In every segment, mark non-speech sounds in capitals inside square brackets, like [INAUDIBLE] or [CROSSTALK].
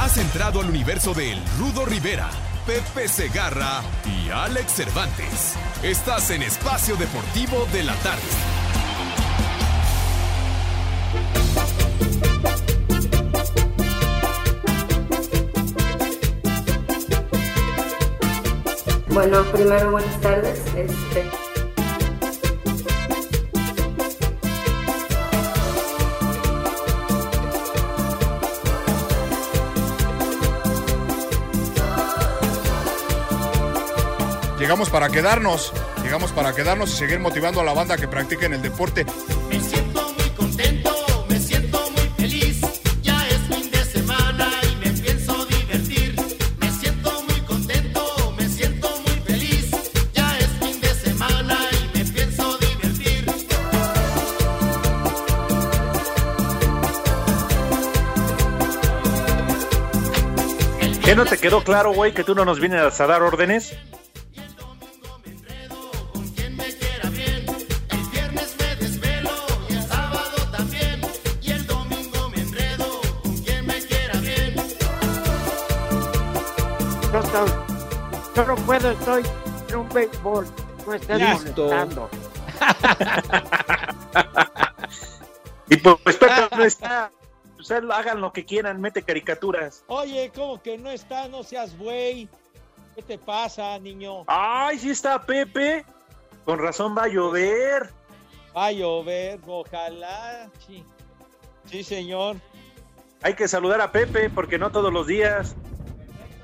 Has entrado al universo de El Rudo Rivera, Pepe Segarra y Alex Cervantes. Estás en Espacio Deportivo de la Tarde. Bueno, primero buenas tardes. Este, Llegamos para quedarnos, llegamos para quedarnos y seguir motivando a la banda que practiquen el deporte. Me siento muy contento, me siento muy feliz. Ya es fin de semana y me pienso divertir. Me siento muy contento, me siento muy feliz. Ya es fin de semana y me pienso divertir. ¿Qué no te quedó claro, güey, que tú no nos vienes a dar órdenes? Estoy. Yo no puedo, estoy en un béisbol. No estés Listo. molestando. [LAUGHS] Y pues, pues Pepe no está. O sea, hagan lo que quieran, mete caricaturas. Oye, ¿cómo que no está? No seas güey. ¿Qué te pasa, niño? ¡Ay, sí está Pepe! Con razón va a llover. Va a llover, ojalá. Sí, sí señor. Hay que saludar a Pepe porque no todos los días.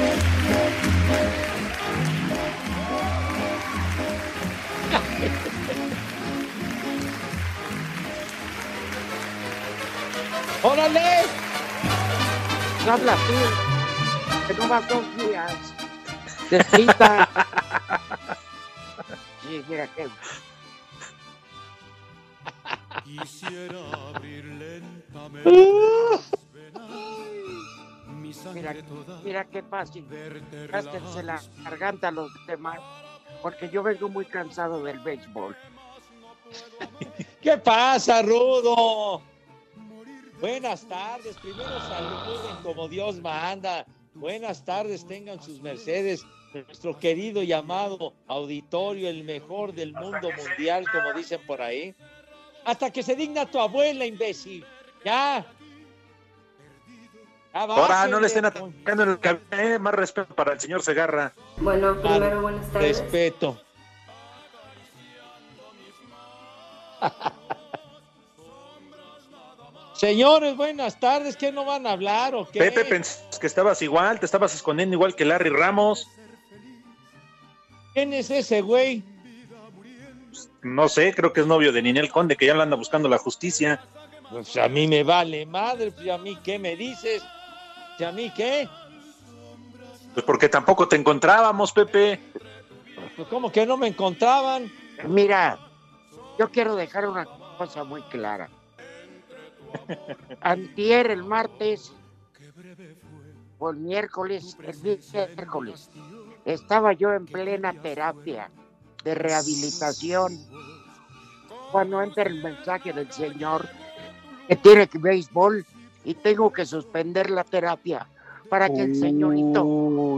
[LAUGHS] ¡Órale! No hablas tú. Que no vas dos días. Despita. [LAUGHS] Sí, mira qué. Quisiera abrir lentamente. Mi Mira, mira qué fácil. Gástense la garganta a los demás. Porque yo vengo muy cansado del béisbol. [LAUGHS] ¿Qué pasa, Rudo? Buenas tardes. Primero saluden como Dios manda. Buenas tardes, tengan sus mercedes. Nuestro querido y amado auditorio, el mejor del mundo mundial, como dicen por ahí. Hasta que se digna tu abuela, imbécil. Ya. Ya Ahora no le estén atacando en el cabello. eh, Más respeto para el señor Segarra. bueno, primero buenas tardes. Respeto. [LAUGHS] Señores, buenas tardes. ¿Qué no van a hablar o qué? Pepe, pensé que estabas igual, te estabas escondiendo igual que Larry Ramos. ¿Quién es ese güey? No sé, creo que es novio de Ninel Conde, que ya lo anda buscando la justicia. Pues a mí me vale madre, pues a mí qué me dices, ¿Y a mí qué, Pues porque tampoco te encontrábamos, Pepe. pues como que no me encontraban. Mira, yo quiero dejar una cosa muy clara. Antier, el martes, o el miércoles, el miércoles, estaba yo en plena terapia de rehabilitación. Cuando entra el mensaje del señor que tiene que béisbol y tengo que suspender la terapia para que el señorito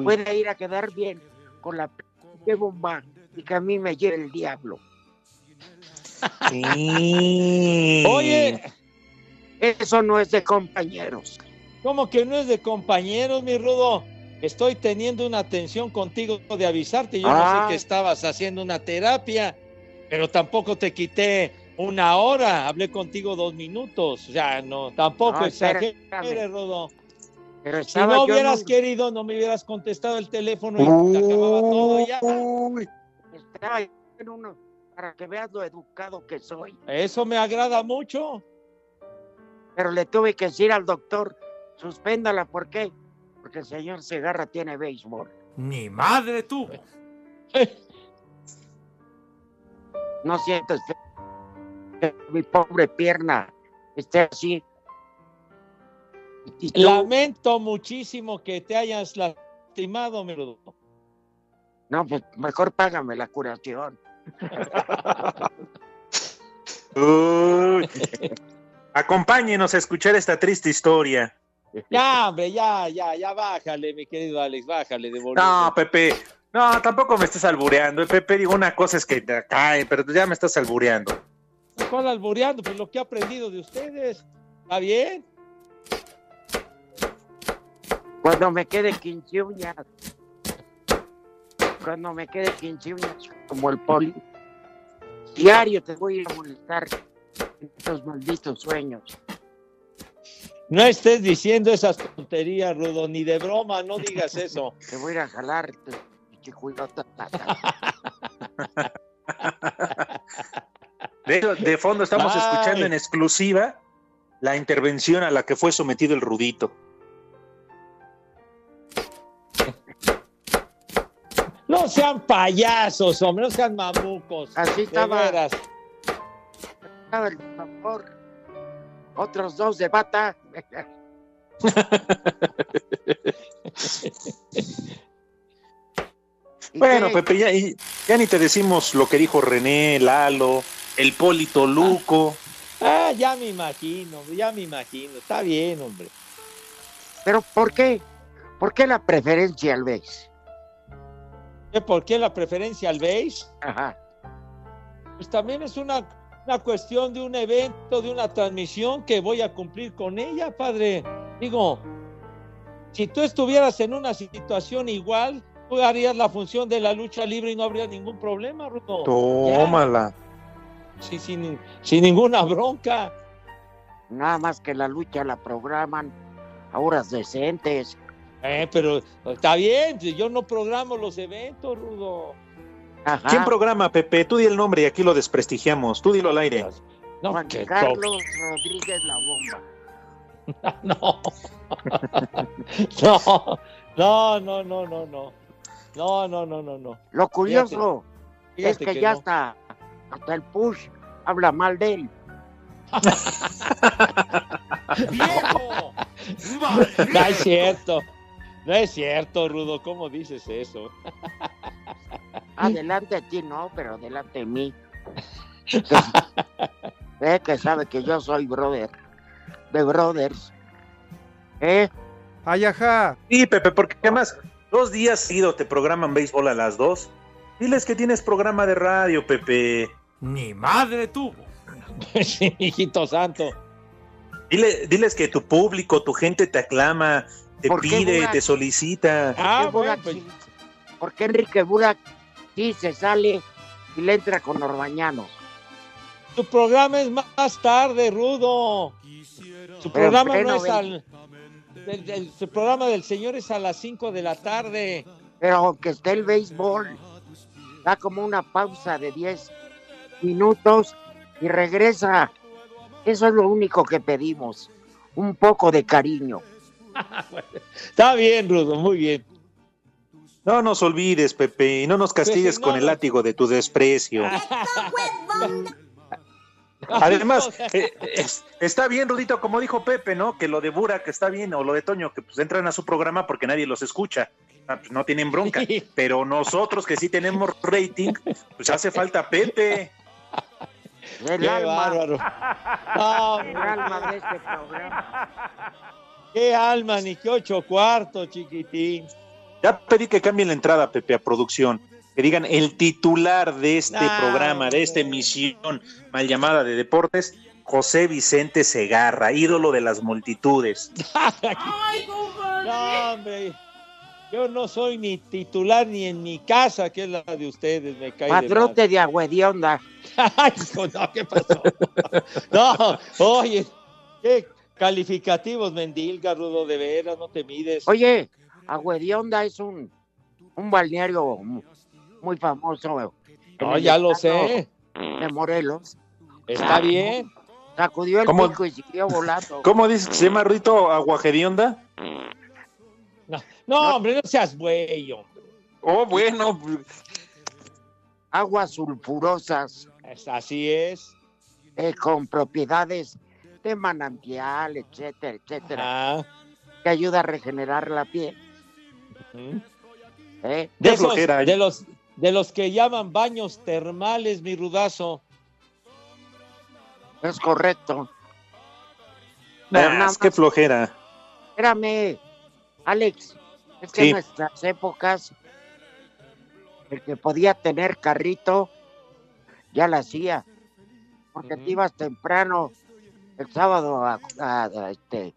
pueda ir a quedar bien con la p- bomba y que a mí me lleve el diablo. Sí. Oye, Eso no es de compañeros. ¿Cómo que no es de compañeros, mi Rudo? Estoy teniendo una atención contigo de avisarte. Yo no Ah. sé que estabas haciendo una terapia, pero tampoco te quité una hora. Hablé contigo dos minutos. O sea, no, tampoco No, exageres. Pero Si no hubieras querido, no me hubieras contestado el teléfono y acababa todo ya. Uy, estaba yo en uno para que veas lo educado que soy. Eso me agrada mucho. Pero le tuve que decir al doctor, suspéndala, ¿por qué? Porque el señor Segarra tiene béisbol. Ni madre tuvo. [LAUGHS] No siento que mi pobre pierna esté así. Y tú- Lamento muchísimo que te hayas lastimado, mi Rudo. No, pues mejor págame la curación. [LAUGHS] Uy. Acompáñenos a escuchar esta triste historia. Ya, hombre, ya, ya, ya, bájale, mi querido Alex, bájale de volumen. No, Pepe. No, tampoco me estés albureando. Pepe, digo, una cosa es que te cae, pero ya me estás albureando. ¿Cuál albureando? Pues lo que he aprendido de ustedes. ¿Está bien? Cuando me quede 15 uñas. Cuando me quede 15 uñas, como el poli. Diario te voy a ir a molestar en estos malditos sueños. No estés diciendo esas tonterías, Rudo, ni de broma, no digas eso. [LAUGHS] Te voy a ir a jalar. te-. [LAUGHS] De, hecho, de fondo estamos Ay. escuchando en exclusiva la intervención a la que fue sometido el Rudito. No sean payasos, hombre, no sean mamucos. Así estaba. estaba el. Otros dos de bata. [LAUGHS] ¿Y Bueno? Pepe, ya, y- ya ni te decimos lo que dijo René, Lalo, el Polito Luco. Ah, ya me imagino, ya me imagino. Está bien, hombre. Pero ¿por qué? ¿Por qué la preferencia al beis? ¿Qué, ¿Por qué la preferencia al beige? Ajá. Pues también es una, una cuestión de un evento, de una transmisión que voy a cumplir con ella, padre. Digo, si tú estuvieras en una situación igual, tú harías la función de la lucha libre y no habría ningún problema, Rudo. Tómala. Sí, sin, sin ninguna bronca. Nada más que la lucha la programan a horas decentes. Eh, pero está bien, yo no programo los eventos, Rudo. Ajá. ¿Quién programa, Pepe? Tú di el nombre y aquí lo desprestigiamos. Tú dilo al aire. No, Juan que Carlos Rodríguez La Bomba. [LAUGHS] No. [LAUGHS] No, no, no, no, no, no. No, no, no, no, no. Lo curioso es Fíjate que, que ya no. está, hasta el push habla mal de él. ¡Viejo! No es cierto. No es cierto, Rudo. ¿Cómo dices eso? Adelante de ti no, pero adelante de mí. Que, eh, que sabe que yo soy brother. De brothers. ¿Eh? Ay, ajá. Sí, Pepe, porque además dos días seguidos te programan béisbol a las dos. Diles que tienes programa de radio, Pepe. Ni madre tuvo. [LAUGHS] Sí, hijito santo. Dile- diles que tu público, tu gente te aclama, te ¿Por qué, pide, Burak? te solicita. Ah, ¿Por qué bueno, Burak pues, sí- ¿Por qué Enrique Burak sí se sale y le entra con Orbañanos? tu programa es más tarde, Rudo. Su programa no es al. el- el- su programa del señor es a las 5 de la tarde. Pero aunque esté el béisbol, da como una pausa de 10 minutos y regresa. Eso es lo único que pedimos. Un poco de cariño. Está bien, Rudo, muy bien. No nos olvides, Pepe, y no nos castigues con el látigo de tu desprecio. Además, eh, es- está bien, Rudito, como dijo Pepe, ¿no? Que lo de Burak está bien, o lo de Toño, que pues entran a su programa porque nadie los escucha. Ah, pues, no tienen bronca. Pero nosotros que sí tenemos rating, pues hace falta Pepe. Qué alma, bárbaro. No, el alma de este programa. qué alma, ni qué ocho cuartos, chiquitín. Ya pedí que cambien la entrada, Pepe, a producción. Que digan el titular de este programa, de esta emisión mal llamada de deportes, José Vicente Segarra, ídolo de las multitudes. [LAUGHS] No, hombre. Yo no soy ni titular ni en mi casa, que es la de ustedes, me cae de. Padrote de Agüedionda. [LAUGHS] Ay, hijo, no, ¿qué pasó? [LAUGHS] No, oye, qué calificativos, Mendilga, Rudo, de veras, no te mides. Oye, Agüedionda es un, un balneario mu- muy famoso. No, ya lo sé. De Morelos. Está bien. Sacudió el pico y siguió volando. ¿Cómo dices que se llama Rudito Aguajedionda? No, no, hombre, no seas güey, hombre. Oh, bueno. Aguas sulfurosas Es- Así es. eh, con propiedades de manantial, etcétera, etcétera, que ayuda a regenerar la piel. ¿eh? De, esos- flojera. de los de los que llaman baños termales, mi rudazo. Es correcto. Nah, es que flojera. Espérame, Alex, es que Sí. en nuestras épocas el que podía tener carrito ya lo hacía, porque te ibas temprano el sábado a, a- a, este,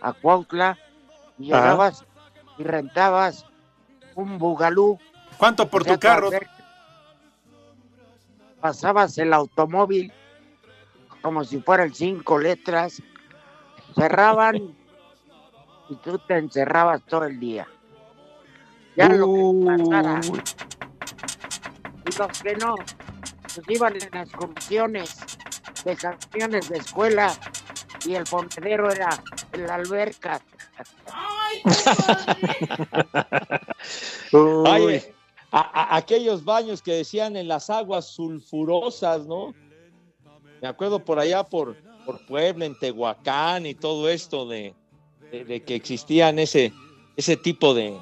a Cuautla y Ajá. llegabas y rentabas un bugalú. ¿Cuánto por o sea, tu carro? ver- Pasabas el automóvil como si fueran cinco letras, cerraban y tú te encerrabas todo el día. Ya lo que pasara. Y los que no, pues iban en las comisiones de camiones de escuela y el ponedero era en la alberca. [LAUGHS] Oye, a- a- aquellos baños que decían en las aguas sulfurosas, ¿no? Me acuerdo por allá por, por Puebla, en Tehuacán y todo esto de, de- de que existían ese, ese tipo de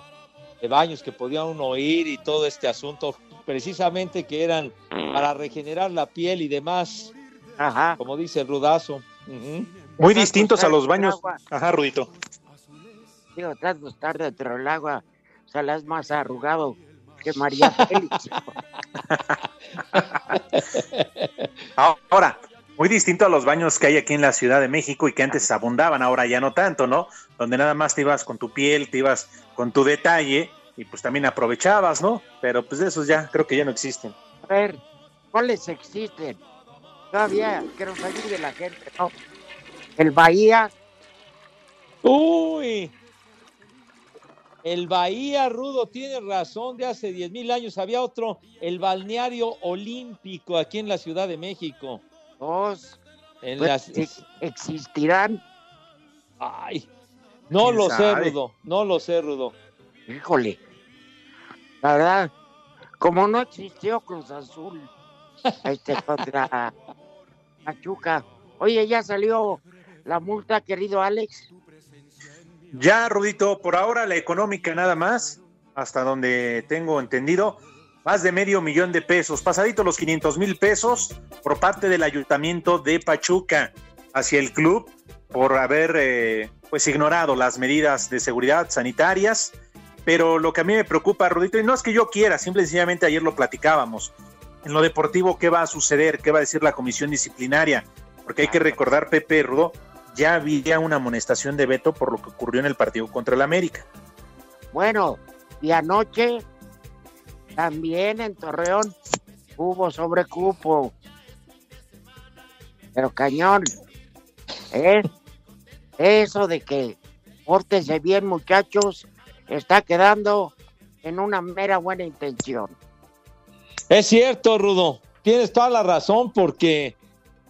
baños que podía uno ir y todo este asunto, precisamente que eran para regenerar la piel y demás, Ajá. como dice el rudazo. Muy Exacto, distintos a los baños. Ajá, Rudito. Digo, estás de estar dentro del agua, o sea, la es más arrugado que María [LAUGHS] Félix. Ahora, muy distinto a los baños que hay aquí en la Ciudad de México y que antes abundaban, ahora ya no tanto, ¿no? Donde nada más te ibas con tu piel, te ibas con tu detalle y pues también aprovechabas, ¿no? Pero pues esos ya creo que ya no existen. A ver, ¿cuáles existen? Todavía que nos ayude la gente, ¿no? El Bahía, Uy, el Bahía Rudo tiene razón, de hace 10 mil años había otro, el balneario olímpico aquí en la Ciudad de México. Dos, En pues, las- ex- existirán, Ay, no ¿Quién lo sé? Rudo, no lo sé, Rudo. híjole, la verdad, como no existió Cruz Azul, este [LAUGHS] contra Pachuca. Oye, ya salió la multa, querido Alex. Ya, Rudito, por ahora la económica nada más, hasta donde tengo entendido, más de medio millón de pesos, pasadito los 500 mil pesos por parte del ayuntamiento de Pachuca hacia el club por haber eh, pues ignorado las medidas de seguridad sanitarias. Pero lo que a mí me preocupa, Rudito, y no es que yo quiera, simple y sencillamente ayer lo platicábamos. En lo deportivo, ¿qué va a suceder? ¿Qué va a decir la comisión disciplinaria? Porque hay que recordar, Pepe Rudo, ya había una amonestación de veto por lo que ocurrió en el partido contra el América. Bueno, y anoche también en Torreón hubo sobrecupo. Pero cañón, ¿eh? Eso de que pórtense bien, muchachos, está quedando en una mera buena intención. Es cierto, Rudo, tienes toda la razón porque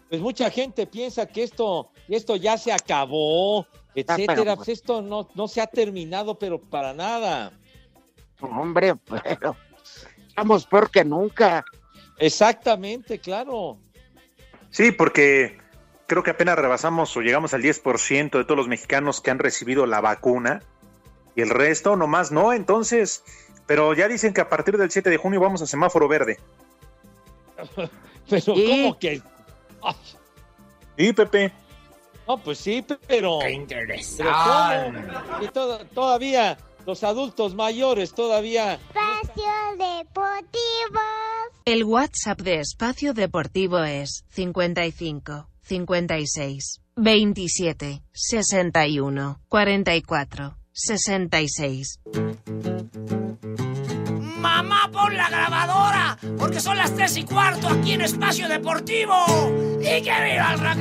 pues mucha gente piensa que esto, esto ya se acabó, etcétera. pero- Pues esto no, no se ha terminado, pero para nada. Hombre, [LAUGHS] pero estamos peor que nunca. Exactamente, claro. Sí, porque creo que apenas rebasamos o llegamos al 10% de todos los mexicanos que han recibido la vacuna y el resto nomás no, entonces, pero ya dicen que a partir del 7 de junio vamos a semáforo verde. [LAUGHS] Pero Sí. ¿cómo que? Ay, Y Pepe, no, pues sí, pero. pero ¿cómo? Y toda- todavía los adultos mayores todavía. Espacio Deportivo. El WhatsApp de Espacio Deportivo es 55 56, 27, 61, 44, 66. Mamá, pon la grabadora, porque son las tres y cuarto aquí en Espacio Deportivo. ¡Y que viva el rock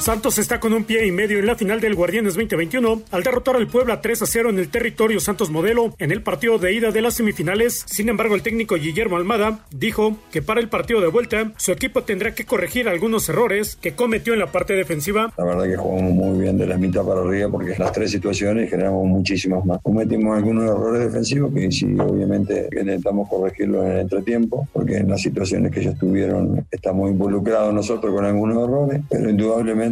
Santos está con un pie y medio en la final del Guardianes 2021 al derrotar al Puebla 3 a 0 en el territorio Santos Modelo en el partido de ida de las semifinales. Sin embargo, el técnico Guillermo Almada dijo que para el partido de vuelta su equipo tendrá que corregir algunos errores que cometió en la parte defensiva. La verdad que jugamos muy bien de la mitad para arriba porque las tres situaciones generamos muchísimas más. Cometimos algunos errores defensivos que sí, obviamente intentamos corregirlos en el entretiempo porque en las situaciones que ellos tuvieron estamos involucrados nosotros con algunos errores, pero indudablemente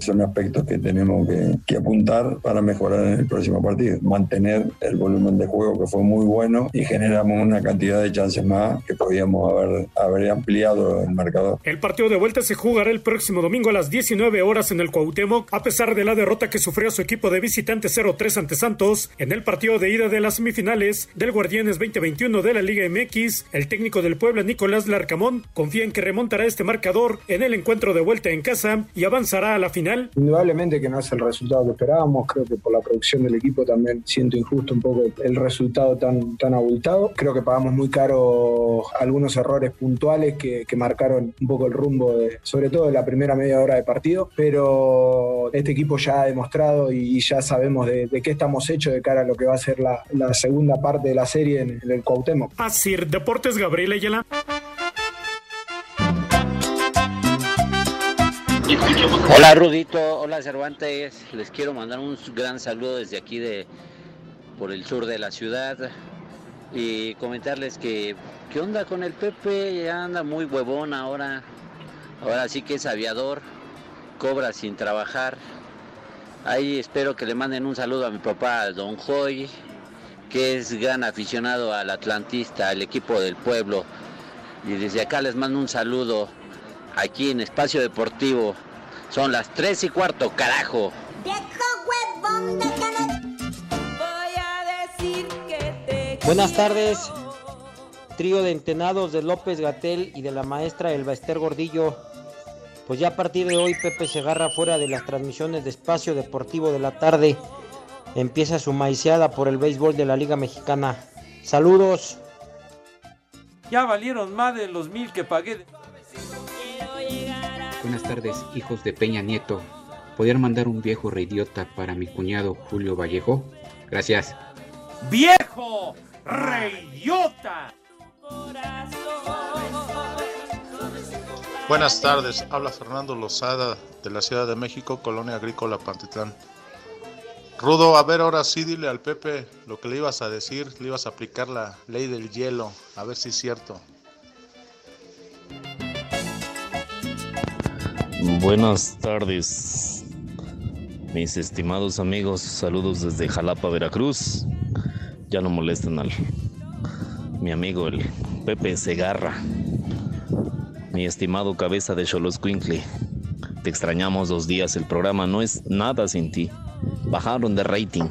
son aspectos que tenemos que, apuntar para mejorar en el próximo partido. Mantener el volumen de juego que fue muy bueno y generamos una cantidad de chances más que podíamos haber, ampliado el marcador. El partido de vuelta se jugará el próximo domingo a las 19 horas en el Cuauhtémoc, a pesar de la derrota que sufrió su equipo de visitante 0-3 ante Santos en el partido de ida de las semifinales del Guardianes 2021 de la Liga MX. El técnico del Puebla, Nicolás Larcamón, confía en que remontará este marcador en el encuentro de vuelta en casa y a la final. Indudablemente que no es el resultado que esperábamos, creo que por la producción del equipo también siento injusto un poco el resultado tan, tan abultado. Creo que pagamos muy caro algunos errores puntuales que, que marcaron un poco el rumbo, de, sobre todo de la primera media hora de partido, pero este equipo ya ha demostrado y, y ya sabemos de, de, qué estamos hechos de cara a lo que va a ser la, la segunda parte de la serie en, en el Cuauhtémoc. Así, Deportes Gabriel Ayala. Hola Rudito, hola Cervantes, les quiero mandar un gran saludo desde aquí de por el sur de la ciudad. Y comentarles que qué onda con el Pepe, ya anda muy huevón ahora, ahora sí que es aviador, cobra sin trabajar. Ahí espero que le manden un saludo a mi papá, Don Joy, que es gran aficionado al Atlantista, al equipo del pueblo. Y desde acá les mando un saludo aquí en Espacio Deportivo. Son las 3 y cuarto, carajo. Buenas tardes, trío de entenados de López Gatel y de la maestra Elba Ester Gordillo. Pues ya a partir de hoy Pepe se agarra fuera de las transmisiones de Espacio Deportivo de la tarde. Empieza su maiciada por el béisbol de la Liga Mexicana. Saludos. Ya valieron más de los mil que pagué. Buenas tardes, hijos de Peña Nieto. ¿Podrían mandar un viejo reidiota para mi cuñado Julio Vallejo? Gracias. ¡Viejo reidiota! Buenas tardes, habla Fernando Lozada de la Ciudad de México, Colonia Agrícola Pantitlán. Rudo, a ver ahora sí dile al Pepe lo que le ibas a decir, le ibas a aplicar la ley del hielo, a ver si es cierto. Buenas tardes, mis estimados amigos, saludos desde Jalapa, Veracruz. Ya no molesten al mi amigo el Pepe Segarra, mi estimado cabeza de Xoloscuincle. Te extrañamos dos días, el programa no es nada sin ti. Bajaron de rating.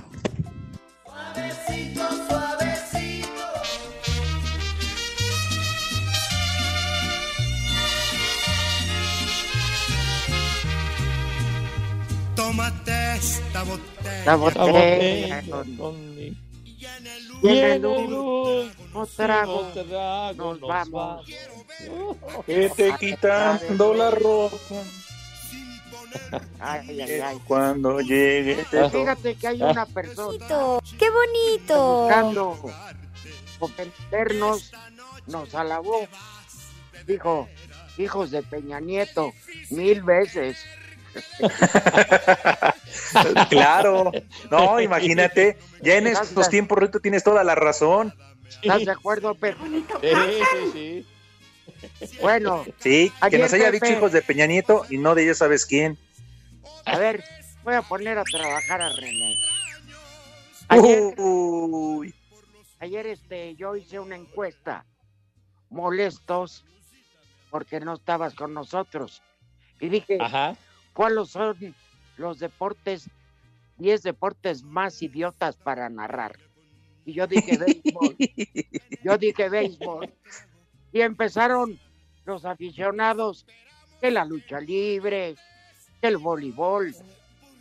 Botella. Y en el último trago nos vamos. Vete quitando la ropa. Ay, ay, ay. Cuando llegue. te Fíjate que hay una persona ¡Qué bonito! buscando ofendernos, nos alabó. Dijo, hijos de Peña Nieto, mil veces. [LAUGHS] Claro, no, imagínate, ya en estos tiempos, Rito, tienes toda la razón. ¿Estás de acuerdo, Pepe? Sí, sí, sí. Bueno, Sí, que nos haya dicho hijos de Peña Nieto y no de ya sabes quién. a ver, voy a poner a trabajar a René. Ayer, Uy, ayer este, yo hice una encuesta, molestos porque no estabas con nosotros. Y dije, Ajá. ¿Cuáles son los deportes, 10 deportes más idiotas para narrar? Y yo dije béisbol. [LAUGHS] yo dije béisbol. Y empezaron los aficionados de la lucha libre, del voleibol,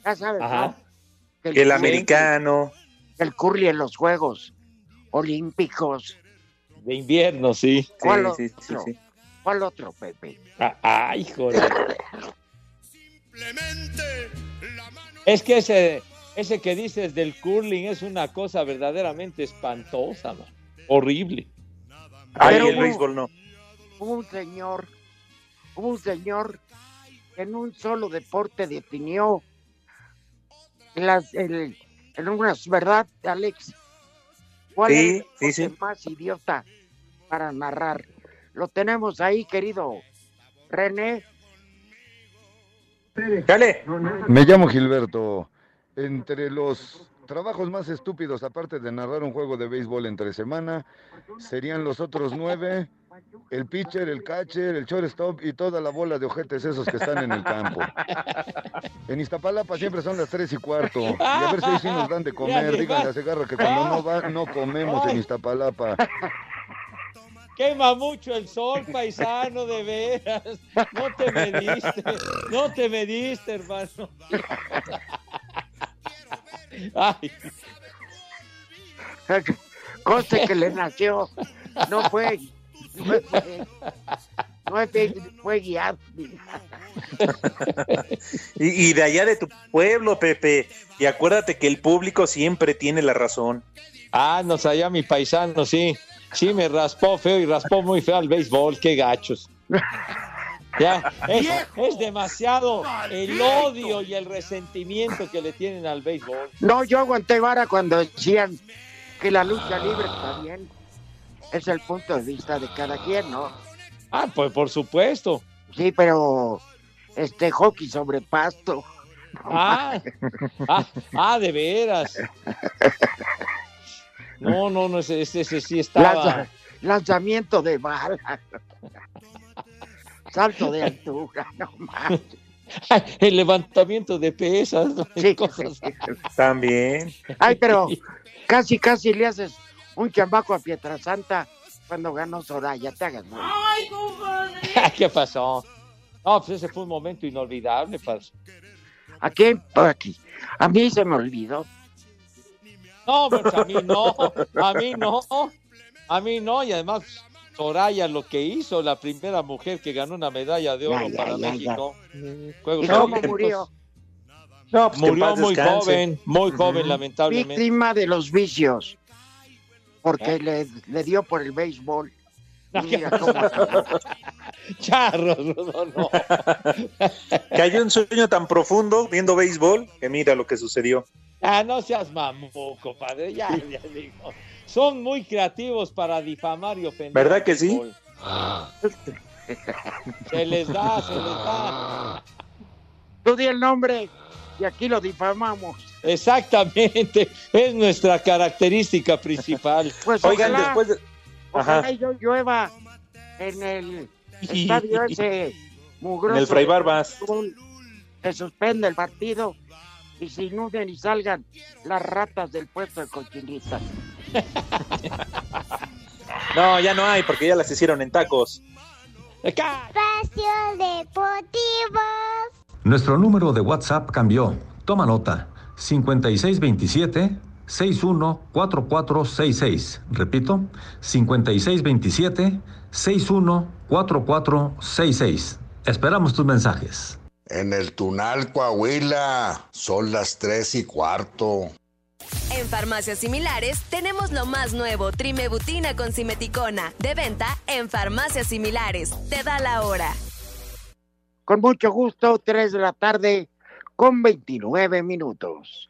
ya sabes, Ajá. ¿no? Que el americano. El curly en los Juegos Olímpicos. De invierno, sí. ¿Cuál Sí, otro? sí, sí, sí. ¿Cuál otro, Pepe? Ah, ay, joder. [LAUGHS] Es que ese, ese que dices del curling es una cosa verdaderamente espantosa, man. horrible. Ay, Pero el hubo- béisbol no. Hubo un señor, hubo un señor que en un solo deporte definió las, el, en unas, ¿verdad, Alex? ¿Cuál Sí, es el sí, deporte sí. más idiota para narrar? Lo tenemos ahí, querido René. Dale. Me llamo Gilberto. Entre los trabajos más estúpidos, aparte de narrar un juego de béisbol entre semana, serían los otros nueve, el pitcher, el catcher, el shortstop y toda la bola de ojetes esos que están en el campo. En Iztapalapa siempre son las tres y cuarto. Y a ver si ahí sí nos dan de comer. Díganle a Segarra que cuando no va, no comemos en Iztapalapa. Quema mucho el sol, paisano, de veras. No te mediste, no te mediste, hermano. Ay, Conste que le nació. No fue. No fue, no fue, fue guiado. Y, y de allá de tu pueblo, Pepe. Y acuérdate que el público siempre tiene la razón. Ah, nos allá mi paisano, sí. Sí, me raspó feo y raspó muy feo al béisbol, qué gachos. Ya, es, es demasiado el odio y el resentimiento que le tienen al béisbol. No, yo aguanté vara cuando decían que la lucha libre está bien. Es el punto de vista de cada quien, ¿no? Ah, pues por supuesto. Sí, pero este hockey sobre pasto. Ah, ah, ah, de veras. [LAUGHS] No, no, no, ese, ese- ese sí estaba. Lanza- lanzamiento de bala. Salto de altura, no más. El levantamiento de pesas, Sí. cosas. También. Ay, pero casi, casi le haces un chambaco a Pietrasanta cuando ganó Soraya. Te hagas, ¿no? [LAUGHS] ¿Qué pasó? No, pues ese fue un momento inolvidable. ¿A quién? Aquí. A mí se me olvidó. No, pues a mí no, a mí no, a mí no, y además Soraya lo que hizo, la primera mujer que ganó una medalla de oro Ya, ya, para ya, ya. México. Juegos ¿Y cómo Olímpicos. murió? No, pues Murió muy descanse. joven, muy joven, lamentablemente. Víctima de los vicios. Porque le, le dio por el béisbol. Mira cómo Charro, Rudo, no. [LAUGHS] Que hay un sueño tan profundo viendo béisbol que mira lo que sucedió. Ah, no seas mamuco, padre, ya, ya digo. Son muy creativos para difamar y ofender. ¿Verdad que sí? Se les da, se les da. Tú di el nombre y aquí lo difamamos. Exactamente, es nuestra característica principal. [LAUGHS] Pues Oigan, ojalá, después de... ojalá yo llueva en el estadio [LAUGHS] ese mugroso. En el Fray Barbas. Se suspende el partido y se inunden y salgan las ratas del puesto de cochinitas. [LAUGHS] No, ya no hay porque ya las hicieron en tacos. Espacio Deportivo. Nuestro número de WhatsApp cambió. Toma nota. 5627 614466. Repito, 5627 614466. Esperamos tus mensajes. En el Tunal, Coahuila, son las tres y cuarto. En farmacias similares tenemos lo más nuevo, Trimebutina con Simeticona, de venta en farmacias similares. Te da la hora. Con mucho gusto, 3 de la tarde con 29 minutos.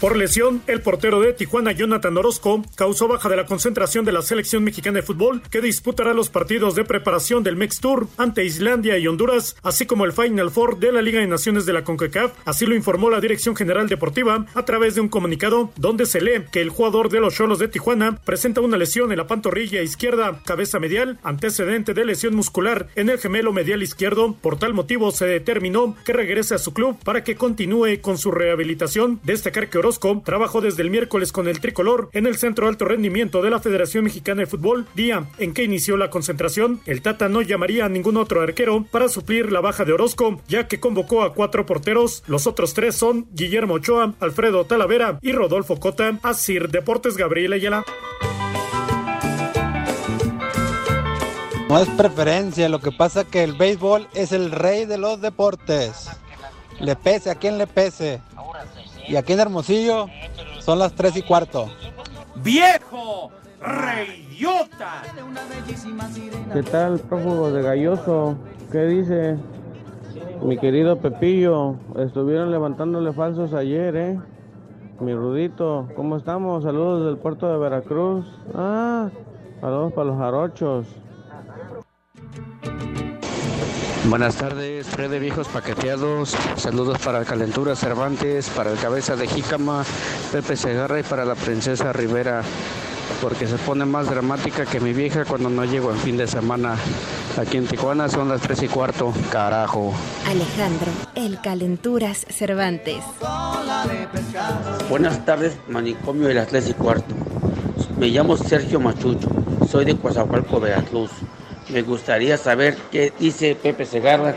Por lesión, el portero de Tijuana, Jonathan Orozco, causó baja de la concentración de la selección mexicana de fútbol, que disputará los partidos de preparación del Mex Tour ante Islandia y Honduras, así como el Final Four de la Liga de Naciones de la CONCACAF. Así lo informó la Dirección General Deportiva a través de un comunicado donde se lee que el jugador de los Cholos de Tijuana presenta una lesión en la pantorrilla izquierda, cabeza medial, antecedente de lesión muscular en el gemelo medial izquierdo. Por tal motivo se determinó que regrese a su club para que continúe con su rehabilitación. Destacar que Orozco trabajó desde el miércoles con el tricolor en el Centro Alto Rendimiento de la Federación Mexicana de Fútbol, día en que inició la concentración. El Tata no llamaría a ningún otro arquero para suplir la baja de Orozco, ya que convocó a cuatro porteros. Los otros tres son Guillermo Ochoa, Alfredo Talavera y Rodolfo Cota. Asir Deportes Gabriel Ayala. No es preferencia, lo que pasa que el béisbol es el rey de los deportes. Le pese a quien le pese. Y aquí en Hermosillo son las tres y cuarto. ¡Viejo! ¡Reyota! ¿Qué tal, prófugo de Galloso? ¿Qué dice? Mi querido Pepillo, estuvieron levantándole falsos ayer, ¿eh? Mi Rudito, ¿cómo estamos? Saludos del puerto de Veracruz. Ah, saludos para los jarochos. Buenas tardes, Fred de Viejos Paqueteados. Saludos para Calentura Cervantes, para el Cabeza de Jícama, Pepe Segarra y para la Princesa Rivera. Porque se pone más dramática que mi vieja cuando no llego en fin de semana. Aquí en Tijuana son las 3 y cuarto. Carajo. Alejandro, el Calenturas Cervantes. Buenas tardes, manicomio de las 3 y cuarto. Me llamo Sergio Machucho, soy de Coazahualco, Veracruz. Me gustaría saber qué dice Pepe Segarra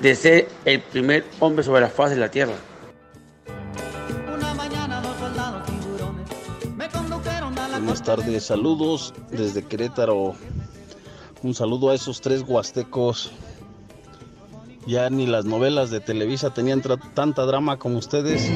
de ser el primer hombre sobre la faz de la tierra. Buenas tardes, saludos desde Querétaro. Un saludo a esos tres huastecos. Ya ni las novelas de Televisa tenían tanta drama como ustedes.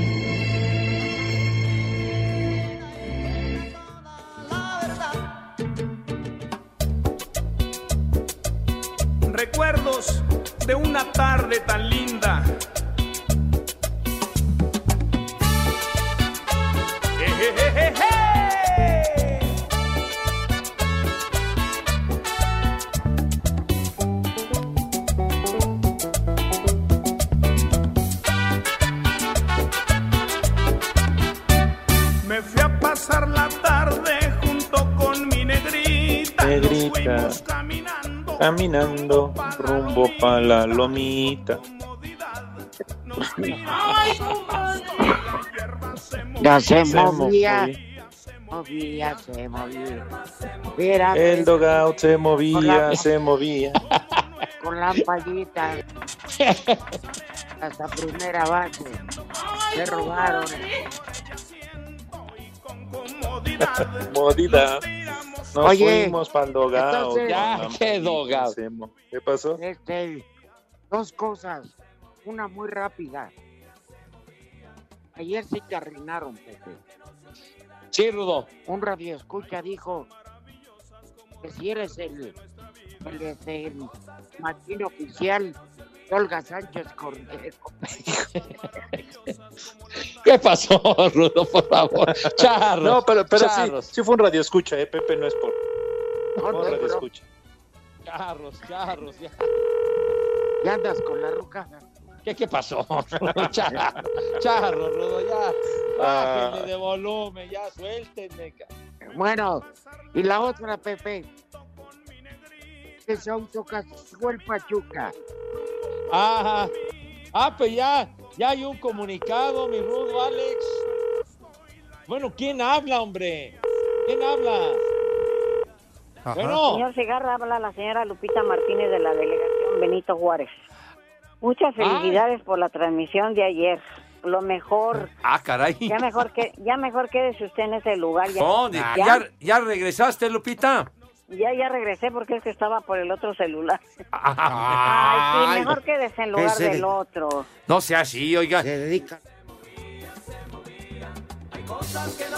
Caminando. rumbo pa' la lomita. Ya se movía. Movía, se movía. Mira, El dogout se movía, se movía. con lampadita. Hasta primera base. Se robaron. Modida. Nos Oye, fuimos el dogout. entonces- Ya, ¿qué mo- ¿Qué pasó? Este, dos cosas. Una muy rápida. Ayer sí te arruinaron, Pepe. Sí, Rudo. Un radio escucha dijo que si eres el, el, este, el maquino oficial Olga Sánchez Cordero. [LAUGHS] ¿Qué pasó, Rudo, por favor? Charros. No, pero, pero charros. sí fue un radio escucha, eh, Pepe, no es por. No, no, radio escucha. Charros, charros. Ya, ¿Ya andas con la ruca? ¿Qué, qué pasó? [LAUGHS] Charros, charros, Rudo, ya. Ah. Bájenle de volumen, ya, suéltenme. Bueno, y la otra, Pepe. Que se autocasó el Pachuca. Ajá. Ah, pues ya, ya hay un comunicado, mi Rudo, Alex. Bueno, ¿quién habla, hombre? ¿Quién habla? Bueno. Señor Segarra, habla la señora Lupita Martínez de la delegación Benito Juárez. Muchas felicidades por la transmisión de ayer. Lo mejor, Ah, caray. ya mejor que, ya mejor quédese usted en ese lugar. Ya, No, de- ya, ya, ya regresaste, Lupita. Ya, ya regresé porque es que estaba por el otro celular. Ay, Ay, sí, mejor quédese en lugar ese de- del otro. No sea así, oiga. Se dedica.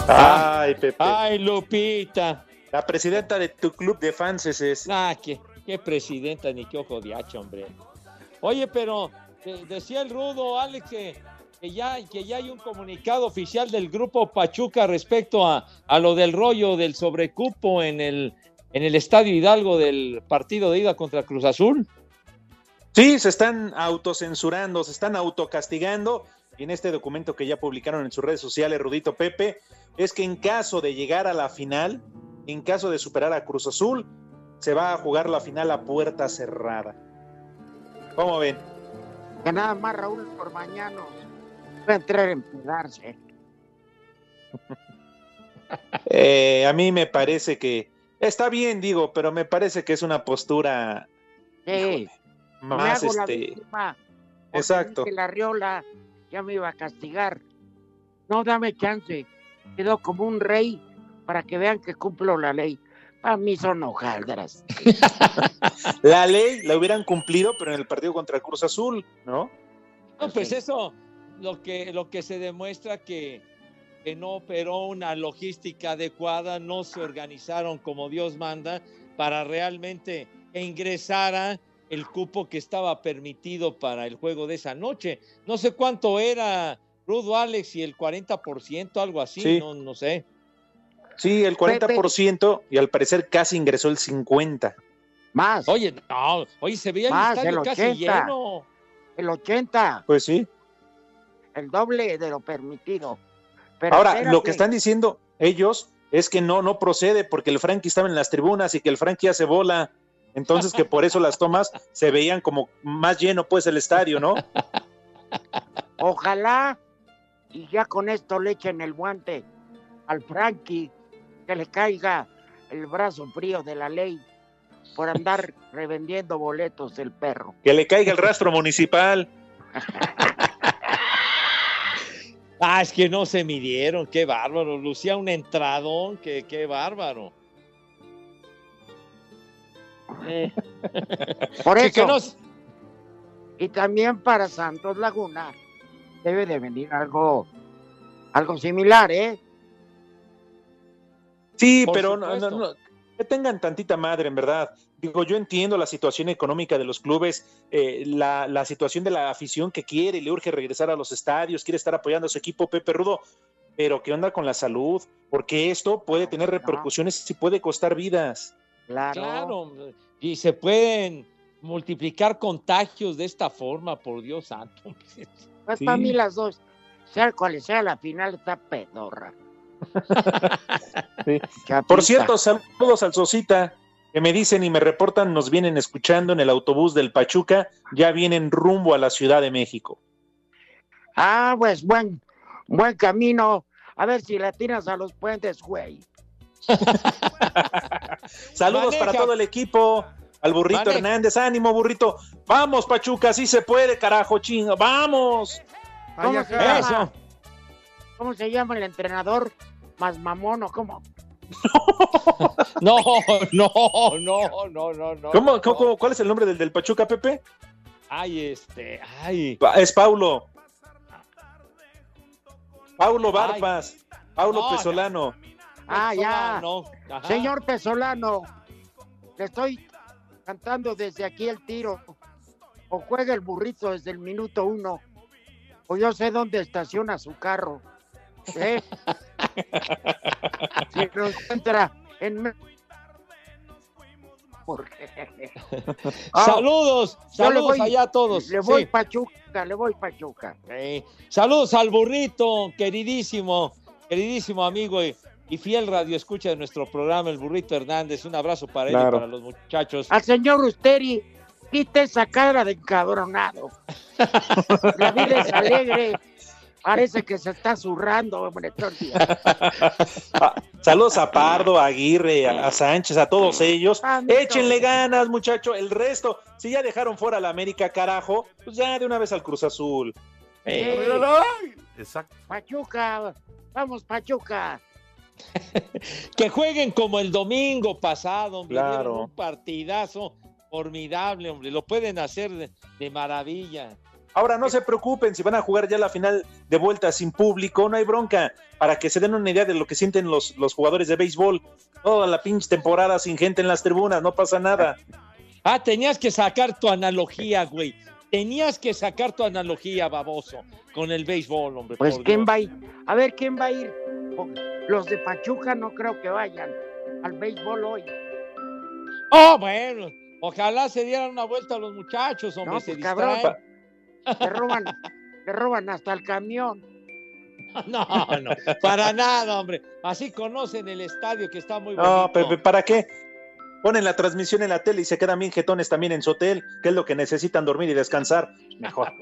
Ay, Pepe. Ay, Lupita. La presidenta de tu club de fans es. es- Ah, qué, qué presidenta ni qué ojo de hacha, hombre. Oye, pero decía el rudo, Alex, que, que ya, que ya hay un comunicado oficial del grupo Pachuca respecto a, a lo del rollo del sobrecupo en el, en el Estadio Hidalgo del partido de ida contra Cruz Azul. Sí, se están autocensurando, se están autocastigando. Y en este documento que ya publicaron en sus redes sociales, Rudito Pepe, es que en caso de llegar a la final, en caso de superar a Cruz Azul, se va a jugar la final a puerta cerrada. ¿Cómo ven? Que nada más Raúl por mañana va a entrar en pedarse. [LAUGHS] Eh, a mí me parece que está bien, digo, pero me parece que es una postura Sí. Más hago la este. víctima, Exacto. dije, la Riola ya me iba a castigar. No, dame chance. Quedó como un rey para que vean que cumplo la ley. Para mí son hojaldras. [LAUGHS] La ley la hubieran cumplido, pero en el partido contra el Cruz Azul, ¿no? No, pues eso, lo que, lo que se demuestra que, que no operó una logística adecuada, no se organizaron como Dios manda para realmente que ingresara el cupo que estaba permitido para el juego de esa noche. No sé cuánto era Rudo Alex y el 40%, algo así, Sí. no, no sé. Sí, el 40% y al parecer casi ingresó el 50%. Más. Oye, no, oye, se veía Más, el estadio el casi 80. lleno. El 80, Pues sí. el doble de lo permitido. Pero Ahora, lo que están diciendo ellos es que no, no procede porque el Frankie estaba en las tribunas y que el Frankie hace bola. Entonces que por eso las tomas se veían como más lleno pues el estadio, ¿no? Ojalá y ya con esto le echen el guante al Frankie, que le caiga el brazo frío de la ley por andar revendiendo boletos el perro. Que le caiga el rastro municipal. [LAUGHS] Ah, es que no se midieron, qué bárbaro. Lucía un entradón, qué, qué bárbaro. Eh. [LAUGHS] Por Que- que eso. nos- Y también para Santos Laguna debe de venir algo, algo similar, ¿eh? Sí, Por pero no, supuesto. no, no, que tengan tantita madre, en verdad. Digo, yo entiendo la situación económica de los clubes, eh, la, la situación de la afición que quiere y le urge regresar a los estadios, quiere estar apoyando a su equipo, Pepe Rudo, pero ¿qué onda con la salud? Porque esto puede tener repercusiones y puede costar vidas. Claro, y se pueden multiplicar contagios de esta forma, por Dios santo. Pues Sí. para mí las dos, sea cual sea la final, está pedorra. [LAUGHS] Por cierto, saludos al Sosita, que me dicen y me reportan, nos vienen escuchando en el autobús del Pachuca, ya vienen rumbo a la Ciudad de México. Ah, pues buen, buen camino. A ver si le tiras a los puentes, güey. [LAUGHS] Saludos Maneja. para todo el equipo. Al burrito Maneja. Hernández, ánimo burrito. Vamos, Pachuca, sí se puede, carajo, chinga. Vamos. ¿Cómo se llama? ¿Cómo se llama el entrenador? ¿Más mamón o cómo? [LAUGHS] No, no, no, no, no, no. ¿Cómo, cómo- cómo- cuál es el nombre del del Pachuca, Pepe? Ay, este, ay. Pa- Es Paulo. Paulo Barbas. Paulo No, Pesolano. Ah, ya. No, ajá. Señor Pesolano, le estoy cantando desde aquí el tiro. O juega el burrito desde el minuto uno. O yo sé dónde estaciona su carro. ¿Eh? si lo encuentra en... Porque... [LAUGHS] Ah, Saludos, saludos voy- allá a todos. Le voy Sí. Pachuca, le voy Pachuca. Sí. Saludos al burrito, queridísimo, queridísimo amigo y, y fiel radio escucha de nuestro programa, el burrito Hernández. Un abrazo para él y para los muchachos. Al señor Usteri, quite esa cara de encabronado. [LAUGHS] La vida es alegre. Parece que se está zurrando. [LAUGHS] Ah, Saludos a Pardo, a Aguirre, a, a Sánchez, a todos ellos. Échenle ganas, muchacho. El resto, si ya dejaron fuera a la América, carajo, pues ya de una vez al Cruz Azul. Eh, Exacto. Pachuca, vamos Pachuca. [LAUGHS] Que jueguen como el domingo pasado, hombre. Claro. Un partidazo formidable, hombre. Lo pueden hacer de, de maravilla. Ahora no se preocupen si van a jugar ya la final de vuelta sin público, no hay bronca, para que se den una idea de lo que sienten los, los jugadores de béisbol. Toda la pinche temporada sin gente en las tribunas, no pasa nada. [LAUGHS] Ah, tenías que sacar tu analogía, güey. Tenías que sacar tu analogía, baboso, con el béisbol, hombre. Pues quién Dios. va a ir. A ver quién va a ir. O- Los de Pachuca no creo que vayan al béisbol hoy. Oh, bueno, ojalá se dieran una vuelta a los muchachos, hombre. No, se pues cabrón. Le roban, le roban hasta el camión. [LAUGHS] No, no, para nada, hombre. Así conocen el estadio que está muy bonito. No, Pepe, ¿para qué? Ponen la transmisión en la tele y se quedan bien jetones también en su hotel, que es lo que necesitan dormir y descansar. Mejor. [LAUGHS]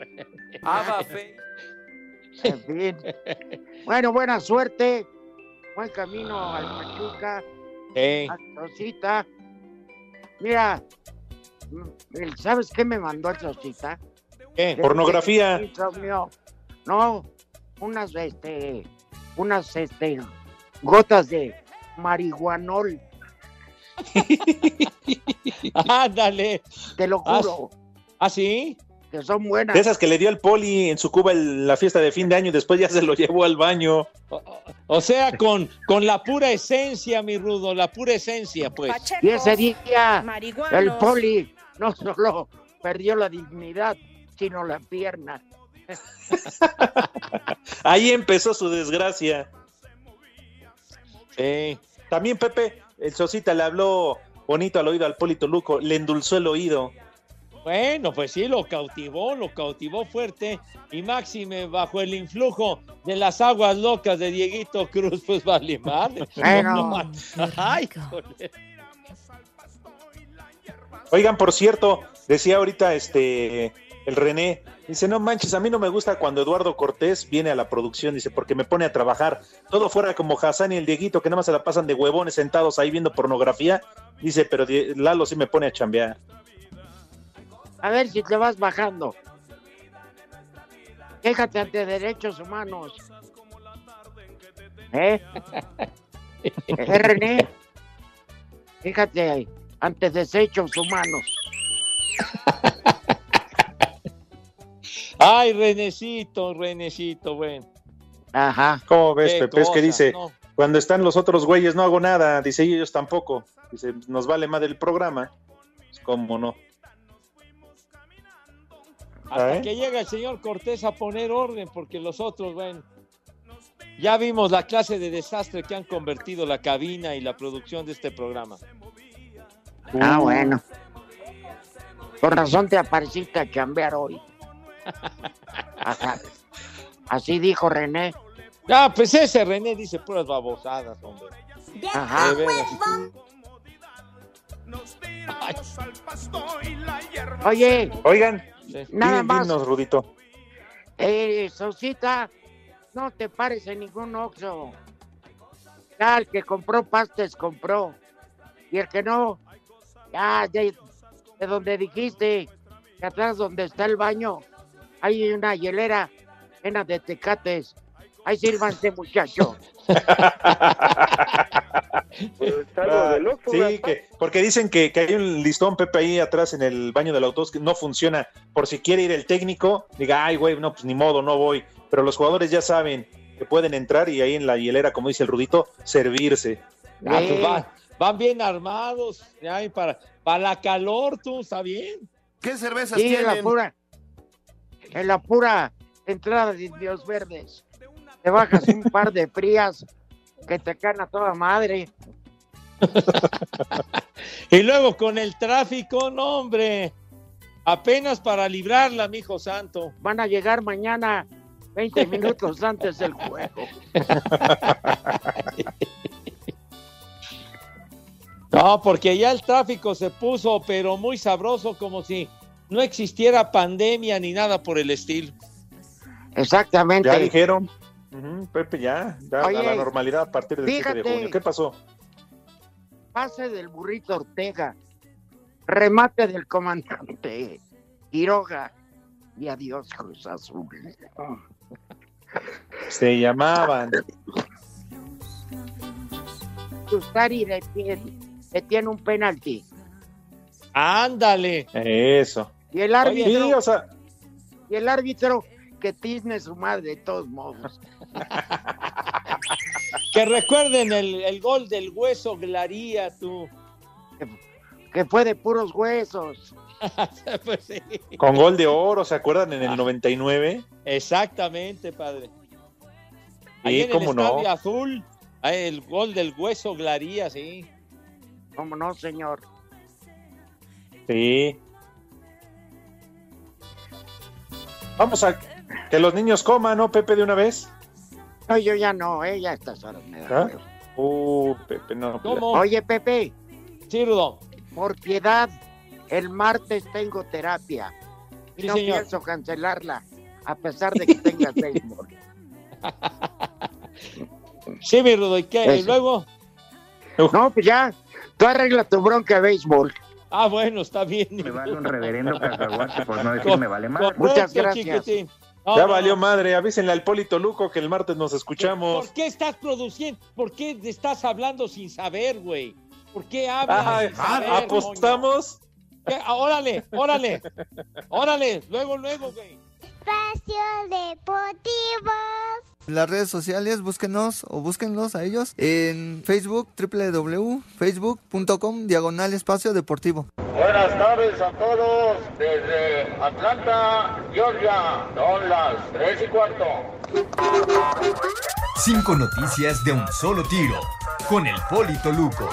En fin. Bueno, buena suerte buen camino al Pachuca, Sí. a. Mira, mm, ¿sabes qué me mandó el Sosita? ¿Qué? Pornografía. No, unas, este, unas, este, gotas de marihuanol. [LAUGHS] Ándale. Te lo Ah, juro. ¿Ah, sí? Que son buenas. De esas que le dio al poli en su Cuba en la fiesta de fin de año y después ya se lo llevó al baño. O sea, con, con la pura esencia, mi rudo, la pura esencia, pues. Y ese día, marihuanos. el poli no solo perdió la dignidad, sino la pierna. [LAUGHS] Ahí empezó su desgracia. También Pepe, el Sosita le habló bonito al oído al Poli Toluco, le endulzó el oído. Bueno, pues sí, lo cautivó, lo cautivó fuerte. Y Máxime, bajo el influjo de las aguas locas de Dieguito Cruz, pues vale madre. [LAUGHS] Bueno. Ay, joder. Oigan, por cierto, decía ahorita este el René, dice, no manches, a mí no me gusta cuando Eduardo Cortés viene a la producción, dice, porque me pone a trabajar. Todo fuera como Hassan y el Dieguito, que nada más se la pasan de huevones sentados ahí viendo pornografía. Dice, pero Lalo sí me pone a chambear. A ver si te vas bajando. Quéjate ante derechos humanos. ¿Eh? [LAUGHS] ¿Eh, René? Fíjate ante desechos humanos. [LAUGHS] Ay, Renecito, Renecito, bueno. Ajá. ¿Cómo ves, Pepe? es que dice, ¿no? cuando están los otros güeyes no hago nada, dice, y ellos tampoco. Dice, nos vale más del programa. Pues, ¿Cómo no? Hasta ¿Eh? que llega el señor Cortés a poner orden, porque los otros, bueno, ya vimos la clase de desastre que han convertido la cabina y la producción de este programa. Ah, bueno. Con razón te apareciste a hoy. Ajá. Así dijo René. Ah, pues ese René dice puras babosadas, hombre. Ajá. Veras. Oye, Oigan, Nada di- más. dinos, Rudito. eh, Sosita, no te pares en ningún oxo. Ya el que compró pastes compró. Y el que no, ya de, de donde dijiste, que atrás donde está el baño, hay una hielera llena de tecates. Ahí sírvanse, muchacho. Ah, sí, que, porque dicen que, que hay un listón, Pepe, ahí atrás en el baño del autobús que no funciona. Por si quiere ir el técnico, diga, ay, güey, no, pues ni modo, no voy. Pero los jugadores ya saben que pueden entrar y ahí en la hielera, como dice el Rudito, servirse. Ah, pues van, van bien armados, ya, para, para la calor, tú, está bien. ¿Qué cervezas Sí, en la tienen? pura, en la pura entrada de Indios Verdes. Te bajas un par de frías que te caen a toda madre. [LAUGHS] Y luego con el tráfico, no, hombre. Apenas para librarla, mijo santo. Van a llegar mañana 20 minutos antes del juego. [LAUGHS] No, porque ya el tráfico se puso, pero muy sabroso, como si no existiera pandemia ni nada por el estilo. Exactamente. Ya dijeron. Pepe, ya, ya a la normalidad a partir del 7 de junio. ¿Qué pasó? Pase del burrito Ortega. Remate del comandante Quiroga. Y adiós, Cruz Azul. Se llamaban. Gustari le tiene, le tiene un penalti. Ándale. Eso. Y el árbitro, Sí, o sea, y el árbitro que tizne su madre de todos modos. Que recuerden el, el gol del hueso Glaría, tú. Que fue de puros huesos. [LAUGHS] Pues sí. con gol de oro, ¿se acuerdan? En el 99. Exactamente, padre. Ahí Sí, en el cómo no. Estadio Azul, el gol del hueso Glaría, sí. ¿Cómo no, señor? Sí. Vamos a que los niños coman, ¿no, Pepe, de una vez? No, yo ya no, eh, ya a estas horas me da ¿Ah? Uh, Pepe, no. ¿Cómo? Oye, Pepe, Sí, Rudo. por piedad, el martes tengo terapia. Y Sí, no señor. pienso cancelarla, a pesar de que tengas [LAUGHS] béisbol. Sí, mi Rudo, ¿y qué? ¿Y luego? No, pues ya, tú arregla tu bronca de béisbol. Ah, bueno, está bien. Me vale un reverendo cacahuate por no decir me vale más. Muchas gracias. chiquitín. No, ya no, valió no. madre, avísenle al Polito Luco que el martes nos escuchamos. ¿Por qué estás produciendo? ¿Por qué estás hablando sin saber, güey? ¿Por qué hablas Ay, sin saber, apostamos. ¿Qué? Ah, órale, órale, órale, luego, luego, güey. Espacio Deportivo. Las redes sociales, búsquenos o búsquenlos a ellos en Facebook, www.facebook.com, diagonal espacio deportivo. Buenas tardes a todos desde Atlanta, Georgia. Son las 3 y cuarto. Cinco noticias de un solo tiro. Con el Polito Luco.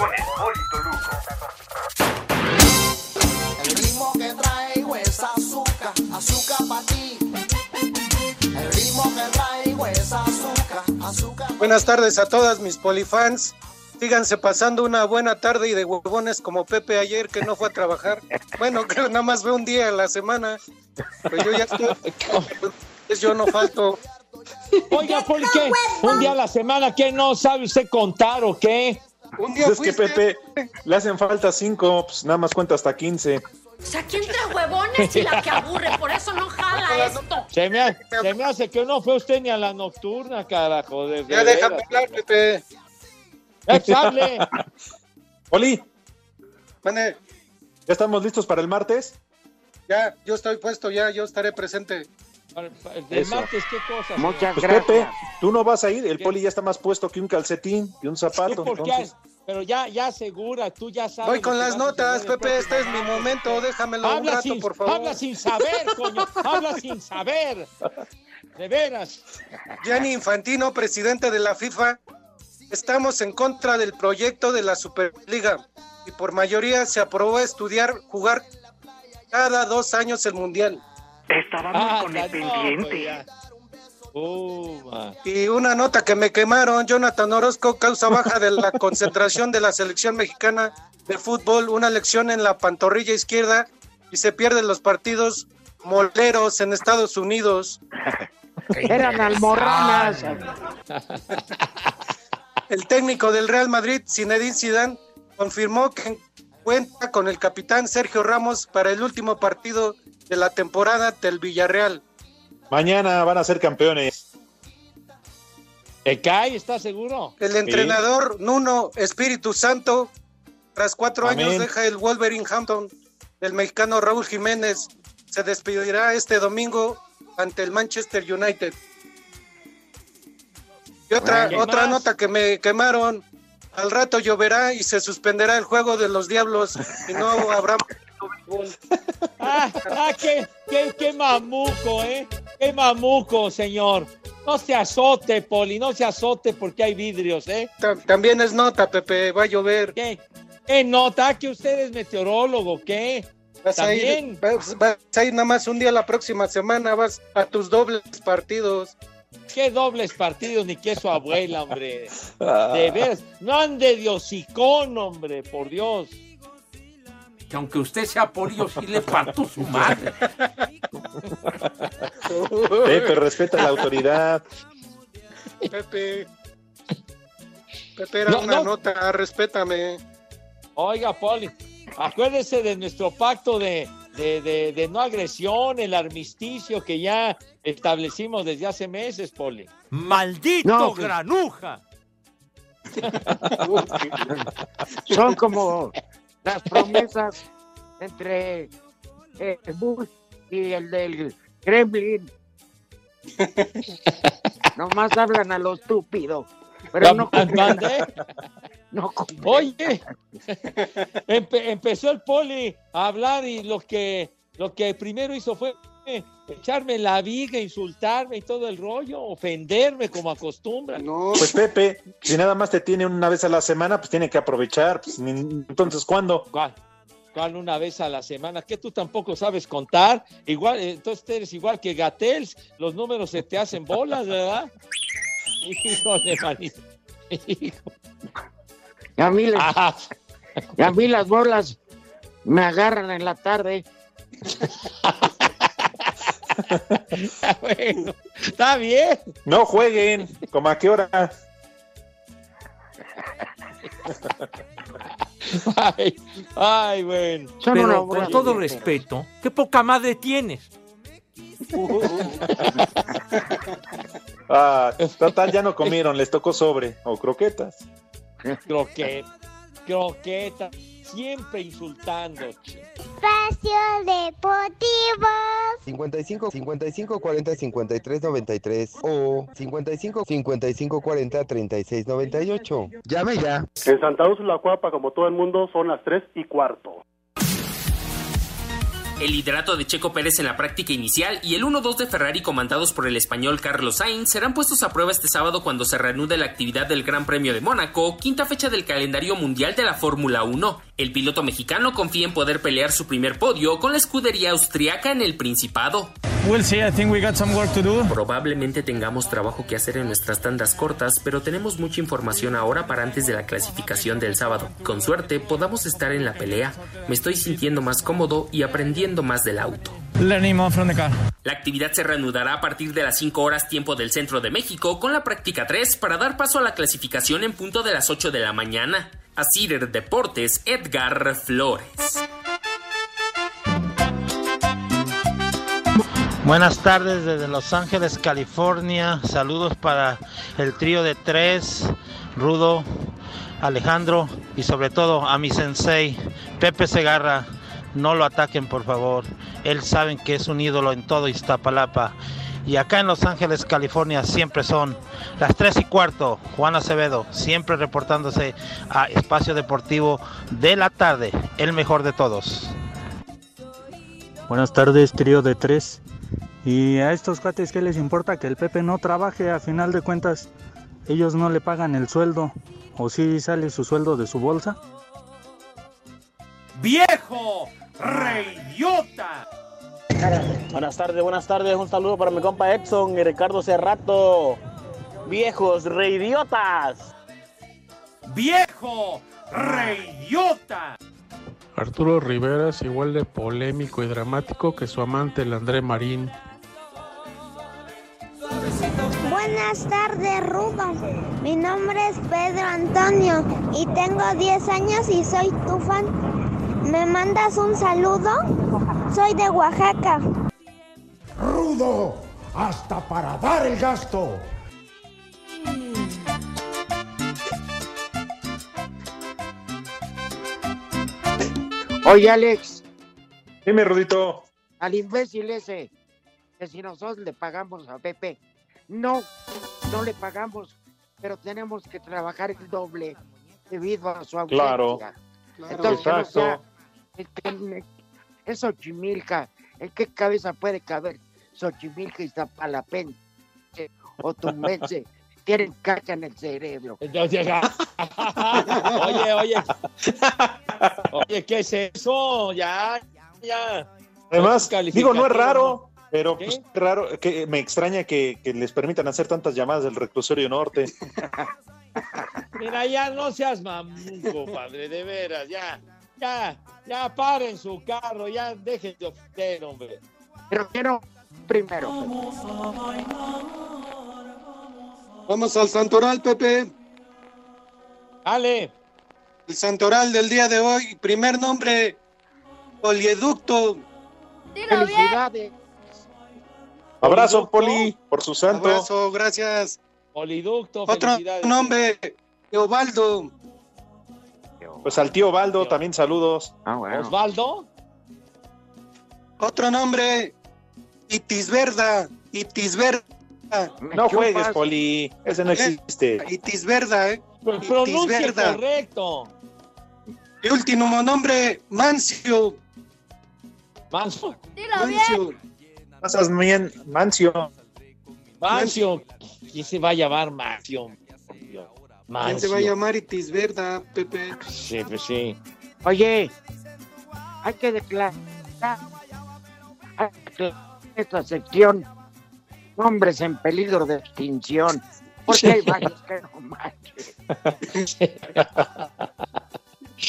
El ritmo que traigo es azúcar, azúcar para ti. Buenas tardes a todas mis polifans. Síganse pasando una buena tarde y de huevones como Pepe ayer que no fue a trabajar. Bueno, [LAUGHS] creo nada más ve un día a la semana. Pero yo ya estoy. Pues yo no falto. Oiga, ¿por qué? ¿Un día a la semana que no sabe usted contar o qué? Un Pues es que Pepe le hacen falta cinco, pues nada más cuenta hasta 15. O sea, ¿quién trae huevones y la que aburre? Por eso no jala esto. Se me, ha- se me hace que no fue usted ni a la nocturna, carajo. de- de Ya déjame hablar, Pepe. Échale. [LAUGHS] Oli, Mande, ¿ya estamos listos para el martes? ya, yo estoy puesto, ya, yo estaré presente. ¿De Eso. martes qué cosa? Muchas Pues Pepe, tú no vas a ir, el Poli ya está más puesto que un calcetín y un zapato. entonces- pero ya, ya asegura, tú ya sabes. Voy con las notas, Pepe, este es mi momento, déjamelo un rato, sin, por favor. habla sin saber, coño, habla sin saber. De veras. Gianni Infantino, presidente de la FIFA, estamos en contra del proyecto de la Superliga y por mayoría se aprobó estudiar jugar cada dos años el Mundial. Estábamos Ah, con el no, pendiente. pues Y una nota que me quemaron, Jonathan Orozco causa baja de la [LAUGHS] concentración de la selección mexicana de fútbol, una lección en la pantorrilla izquierda y se pierden los partidos moleros en Estados Unidos. Eran almorranas. [LAUGHS] El técnico del Real Madrid, Zinedine Zidane, confirmó que cuenta con el capitán Sergio Ramos para el último partido de la temporada del Villarreal. Mañana van a ser campeones. ¿Te cae? ¿Estás seguro? El entrenador Nuno Espíritu Santo, tras cuatro Amén. años, deja el Wolverhampton del mexicano Raúl Jiménez. Se despedirá este domingo ante el Manchester United. Y otra, ¿Qué otra más? nota que me quemaron. Al rato lloverá y se suspenderá el juego de los diablos y no habrá [LAUGHS] Ah, ah, qué, qué, qué mamuco, ¿eh? Qué mamuco, señor. No se azote, Poli, no se azote porque hay vidrios, ¿eh? Tam- También es nota, Pepe, va a llover. ¿Qué? ¿Qué nota? ¿Que usted es meteorólogo? ¿Qué? Vas a, ir, También. vas, vas a ir nada más un día la próxima semana, vas a tus dobles partidos. ¿Qué dobles partidos ni que su abuela, hombre? [LAUGHS] De veras, no ande de hocicón, hombre, por Dios. Que aunque usted sea polio, sí le parto su madre. Pepe, respeta la autoridad. Pepe. Pepe, era No, una no. nota, respétame. Oiga, Poli, acuérdese de nuestro pacto de, de, de- de no agresión, el armisticio que ya establecimos desde hace meses, Poli. ¡Maldito No, pues. granuja! Son como las promesas entre eh, Bush y el del Kremlin. [LAUGHS] Nomás hablan a lo estúpido. Pero no no Oye, empe- empezó el Poli a hablar y lo que, lo que primero hizo fue echarme la viga, insultarme y todo el rollo, ofenderme como acostumbra. Pues Pepe, si nada más te tiene una vez a la semana, pues tiene que aprovechar. Pues, entonces, ¿cuándo? ¿Cuál? ¿Cuál una vez a la semana? ¿Que tú tampoco sabes contar? Igual, eh, entonces eres igual que Gatels, los números se te hacen bolas, ¿verdad? Híjole, manito. Hijo. Y a mí, les- Ah, y a mí las bolas me agarran en la tarde. [LAUGHS] [LAUGHS] bueno, está bien. No jueguen. ¿Cómo a qué hora? Ay, ay, bueno. Pero con todo respeto, qué poca madre tienes. [LAUGHS] Ah, total, ya no comieron, les tocó sobre o croquetas. Croquet, croqueta, siempre insultando. Espacio Deportivo. 55 55 40 53 93 o 55 55 40 36 98. Llame ya. En Santa Úrsula, Cuapa, como todo el mundo, son las 3 y cuarto. El liderato de Checo Pérez en la práctica inicial y el 1-2 de Ferrari comandados por el español Carlos Sainz serán puestos a prueba este sábado cuando se reanude la actividad del Gran Premio de Mónaco, quinta fecha del calendario mundial de la Fórmula 1. El piloto mexicano confía en poder pelear su primer podio con la escudería austriaca en el Principado. We'll see. I think we got some work to do. Probablemente tengamos trabajo que hacer en nuestras tandas cortas, pero tenemos mucha información ahora para antes de la clasificación del sábado. Con suerte, podamos estar en la pelea. Me estoy sintiendo más cómodo y aprendiendo más del auto. Learning more from the car. La actividad se reanudará a partir de las 5 horas tiempo del centro de México con la práctica 3 para dar paso a la clasificación en punto de las 8 de la mañana. A Cider Deportes, Edgar Flores. Buenas tardes desde Los Ángeles, California. Saludos para el trío de tres, Rudo, Alejandro y sobre todo a mi sensei, Pepe Segarra. No lo ataquen, por favor. Él saben que es un ídolo en todo Iztapalapa. Y acá en Los Ángeles, California, siempre son las 3 y cuarto. Juan Acevedo, siempre reportándose a Espacio Deportivo de la tarde, el mejor de todos. Buenas tardes, trío de tres. Y a estos cuates, ¿qué les importa que el Pepe no trabaje? A final de cuentas, ellos no le pagan el sueldo. ¿O sí sale su sueldo de su bolsa? ¡Viejo! ¡Reyota! Buenas tardes, buenas tardes. Un saludo para mi compa Edson y Ricardo Cerrato. Viejos reidiotas. ¡Viejo! ¡Reyota! Arturo Rivera es igual de polémico y dramático que su amante, el André Marín. Buenas tardes, Rudo. Mi nombre es Pedro Antonio y tengo 10 años y soy tu fan. ¿Me mandas un saludo? Soy de Oaxaca. Rudo, hasta para dar el gasto. Oye, Alex, Dime, Rudito. al imbécil ese, que si nosotros le pagamos a Pepe, no, no le pagamos, pero tenemos que trabajar el doble debido a su ausencia. Claro. Entonces, Exacto. o sea, es que- es Xochimilca, ¿en qué cabeza puede caber Xochimilca y Zapalapense o Tumbense? [LAUGHS] Tienen caca en el cerebro. [LAUGHS] Oye, oye. Oye, ¿qué es eso? Ya, ya. Además, digo, no es raro, pero ¿Qué? pues, es raro, que me extraña que, que les permitan hacer tantas llamadas del reclusorio norte. [LAUGHS] Mira, ya no seas mamuco, padre, de veras, ya, ya, ya paren su carro, ya dejen de ofender, hombre. Pero quiero primero. Vamos al santoral, Pepe. Dale. El santoral del día de hoy, primer nombre, Polieducto. Felicidades. Abrazo, Poli, por su santo. Abrazo, gracias. Poliducto, Otro nombre, Teobaldo. Pues al tío Baldo también saludos. Osvaldo. Otro nombre, Itisverda. Itisverda. No juegues, Poli. Ese no existe. Itisverda, ¿eh? Pronuncia Itisverda. correcto. Y último nombre, Mancio. Mancio. Mancio. Pasas bien, Mancio. Mancio. ¿Quién se va a llamar Mancio? ¿Quién se va a llamar Itisverda, Pepe? Sí, pues sí. Oye, hay que declarar hay que declarar esta sección hombres en peligro de extinción. Porque hay varios que no manches.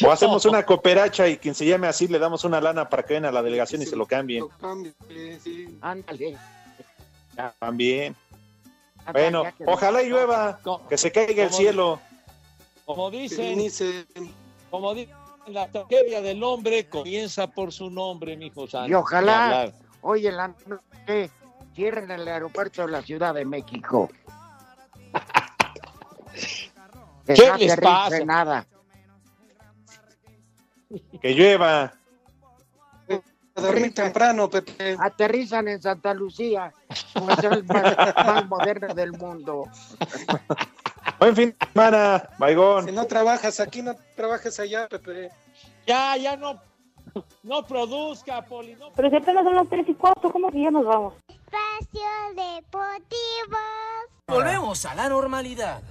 O hacemos una cooperacha y quien se llame así le damos una lana para que venga a la delegación y se lo cambien. Ándale. También. Bueno, ojalá y llueva, que se caiga el cielo. Como dicen, Dice, como dicen, la tragedia del hombre comienza por su nombre, mijo santo. Y ojalá hoy en la noche cierren el aeropuerto de la Ciudad de México. [LAUGHS] Que ¿Qué no les pasa? nada. Que llueva. A dormir temprano, Pepe. Aterrizan en Santa Lucía, pues es el más, [LAUGHS] más moderno del mundo. Buen fin de semana, Baigón. Si no trabajas aquí, no trabajes allá, Pepe. Ya, ya no, no produzca, Poli. No. Pero si apenas son las 3 y 4, ¿cómo que ya nos vamos? Espacio Deportivo. Volvemos a la normalidad.